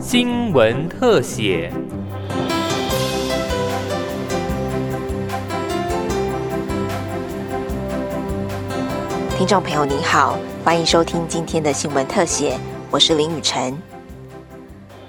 新闻特写。听众朋友您好，欢迎收听今天的新闻特写，我是林雨晨。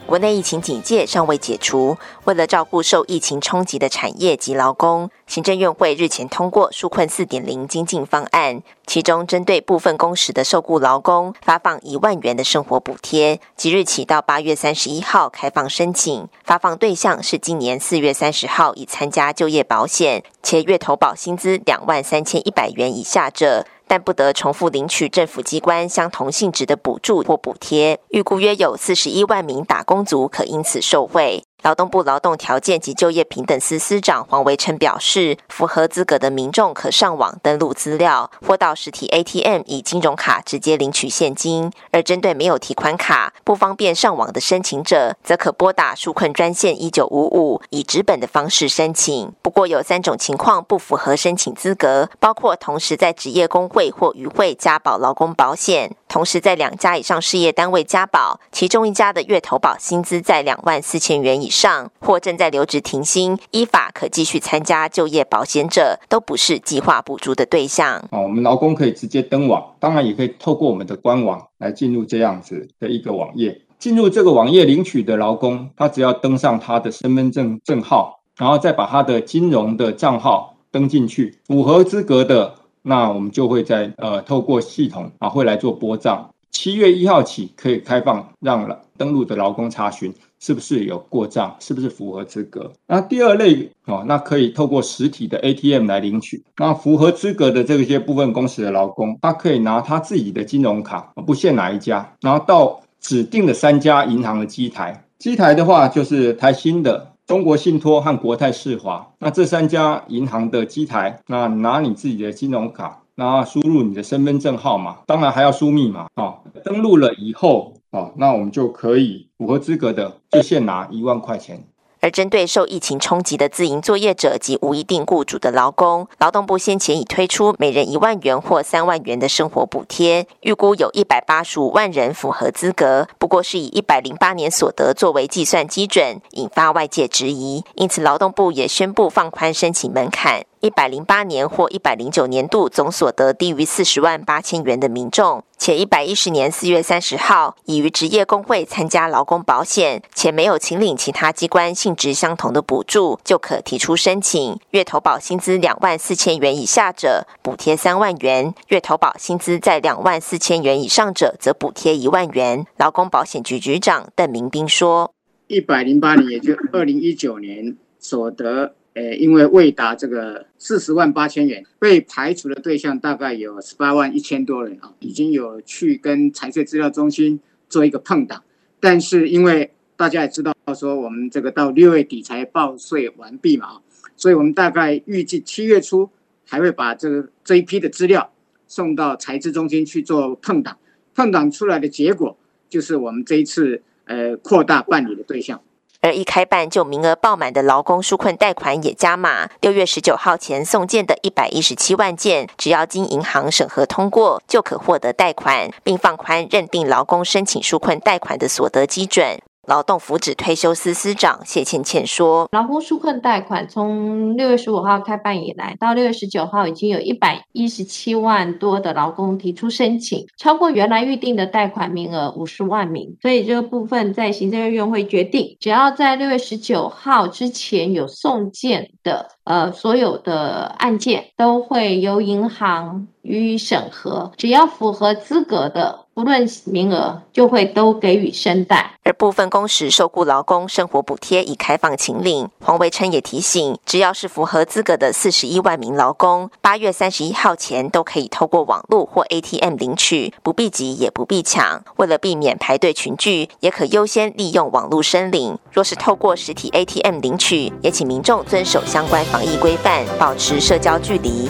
国内疫情警戒尚未解除，为了照顾受疫情冲击的产业及劳工，行政院会日前通过纾困四点零精进方案，其中针对部分工时的受雇劳工，发放一万元的生活补贴，即日起到八月三十一号开放申请，发放对象是今年四月三十号已参加就业保险且月投保薪资两万三千一百元以下者。但不得重复领取政府机关相同性质的补助或补贴，预估约有四十一万名打工族可因此受惠。劳动部劳动条件及就业平等司司长黄维琛表示，符合资格的民众可上网登录资料，或到实体 ATM 以金融卡直接领取现金；而针对没有提款卡、不方便上网的申请者，则可拨打纾困专线一九五五，以纸本的方式申请。不过有三种情况不符合申请资格，包括同时在职业工会或渔会加保劳工保险。同时，在两家以上事业单位加保，其中一家的月投保薪资在两万四千元以上，或正在留职停薪，依法可继续参加就业保险者，都不是计划补助的对象。哦，我们劳工可以直接登网，当然也可以透过我们的官网来进入这样子的一个网页。进入这个网页领取的劳工，他只要登上他的身份证证号，然后再把他的金融的账号登进去，符合资格的。那我们就会在呃透过系统啊会来做拨账。七月一号起可以开放让登录的劳工查询是不是有过账，是不是符合资格。那第二类哦，那可以透过实体的 ATM 来领取。那符合资格的这些部分公司的劳工，他可以拿他自己的金融卡，不限哪一家，然后到指定的三家银行的机台。机台的话就是台新的。中国信托和国泰世华，那这三家银行的机台，那拿你自己的金融卡，然后输入你的身份证号码，当然还要输密码啊。登录了以后啊，那我们就可以符合资格的，就现拿一万块钱。而针对受疫情冲击的自营作业者及无一定雇主的劳工，劳动部先前已推出每人一万元或三万元的生活补贴，预估有一百八十五万人符合资格，不过是以一百零八年所得作为计算基准，引发外界质疑。因此，劳动部也宣布放宽申请门槛。一百零八年或一百零九年度总所得低于四十万八千元的民众，且一百一十年四月三十号已于职业工会参加劳工保险，且没有请领其他机关性质相同的补助，就可提出申请。月投保薪资两万四千元以下者，补贴三万元；月投保薪资在两万四千元以上者，则补贴一万元。劳工保险局局长邓明斌说：“一百零八年，也就二零一九年所得。”呃，因为未达这个四十万八千元，被排除的对象大概有十八万一千多人啊，已经有去跟财税资料中心做一个碰档，但是因为大家也知道说，我们这个到六月底才报税完毕嘛，所以我们大概预计七月初还会把这个这一批的资料送到财资中心去做碰档，碰档出来的结果就是我们这一次呃扩大办理的对象。而一开办就名额爆满的劳工纾困贷款也加码，六月十九号前送件的一百一十七万件，只要经银行审核通过，就可获得贷款，并放宽认定劳工申请纾困贷款的所得基准。劳动福祉退休司司长谢倩倩说：“劳工纾困贷款从六月十五号开办以来，到六月十九号，已经有一百一十七万多的劳工提出申请，超过原来预定的贷款名额五十万名。所以这个部分在行政院会决定，只要在六月十九号之前有送件的，呃，所有的案件都会由银行予以审核，只要符合资格的。”不论名额，就会都给予申贷。而部分工时受雇劳工生活补贴已开放请领。黄维琛也提醒，只要是符合资格的四十一万名劳工，八月三十一号前都可以透过网络或 ATM 领取，不必急也不必抢。为了避免排队群聚，也可优先利用网络申领。若是透过实体 ATM 领取，也请民众遵守相关防疫规范，保持社交距离。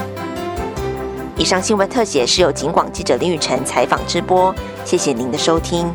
以上新闻特写是由警广记者林雨晨采访直播，谢谢您的收听。